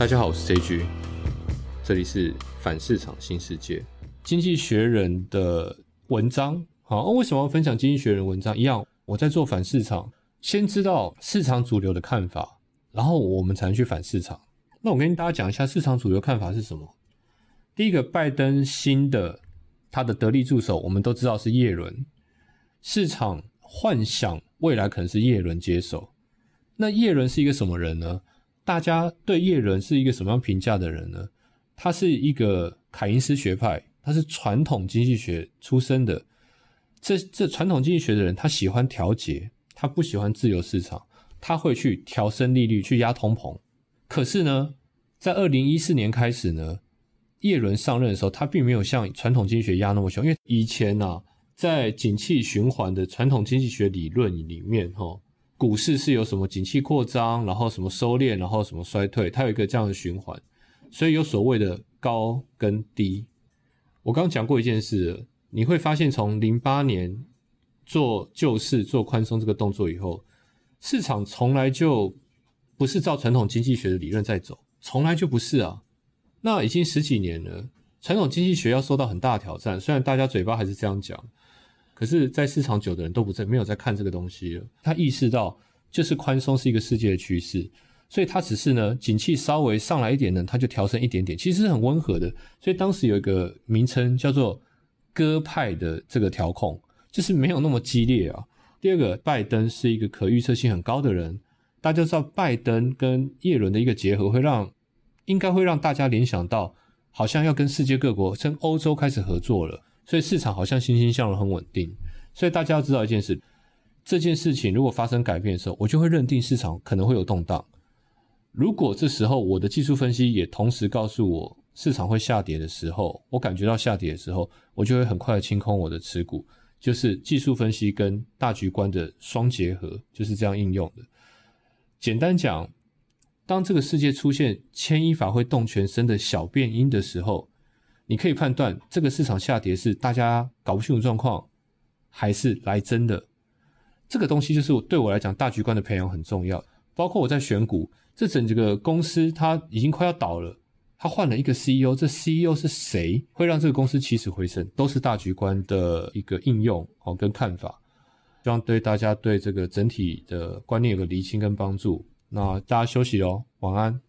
大家好，我是 JG，这里是反市场新世界。经济学人的文章，好，为什么要分享经济学人文章？一样，我在做反市场，先知道市场主流的看法，然后我们才能去反市场。那我跟大家讲一下市场主流看法是什么。第一个，拜登新的他的得力助手，我们都知道是叶伦，市场幻想未来可能是叶伦接手。那叶伦是一个什么人呢？大家对叶伦是一个什么样评价的人呢？他是一个凯因斯学派，他是传统经济学出身的。这这传统经济学的人，他喜欢调节，他不喜欢自由市场，他会去调升利率，去压通膨。可是呢，在二零一四年开始呢，叶伦上任的时候，他并没有像传统经济学压那么凶，因为以前呢，在景气循环的传统经济学理论里面，哈。股市是有什么景气扩张，然后什么收敛，然后什么衰退，它有一个这样的循环，所以有所谓的高跟低。我刚讲过一件事，你会发现从零八年做救市、做宽松这个动作以后，市场从来就不是照传统经济学的理论在走，从来就不是啊。那已经十几年了，传统经济学要受到很大挑战，虽然大家嘴巴还是这样讲。可是，在市场久的人都不在，没有在看这个东西了。他意识到，就是宽松是一个世界的趋势，所以他只是呢，景气稍微上来一点呢，他就调升一点点，其实很温和的。所以当时有一个名称叫做“鸽派”的这个调控，就是没有那么激烈啊。第二个，拜登是一个可预测性很高的人，大家知道，拜登跟叶伦的一个结合，会让应该会让大家联想到，好像要跟世界各国，跟欧洲开始合作了。所以市场好像欣欣向荣，很稳定。所以大家要知道一件事：这件事情如果发生改变的时候，我就会认定市场可能会有动荡。如果这时候我的技术分析也同时告诉我市场会下跌的时候，我感觉到下跌的时候，我就会很快的清空我的持股。就是技术分析跟大局观的双结合，就是这样应用的。简单讲，当这个世界出现牵一发会动全身的小变音的时候。你可以判断这个市场下跌是大家搞不清楚状况，还是来真的。这个东西就是对我来讲大局观的培养很重要。包括我在选股，这整个公司它已经快要倒了，它换了一个 CEO，这 CEO 是谁？会让这个公司起死回生，都是大局观的一个应用哦跟看法。希望对大家对这个整体的观念有个厘清跟帮助。那大家休息哦，晚安。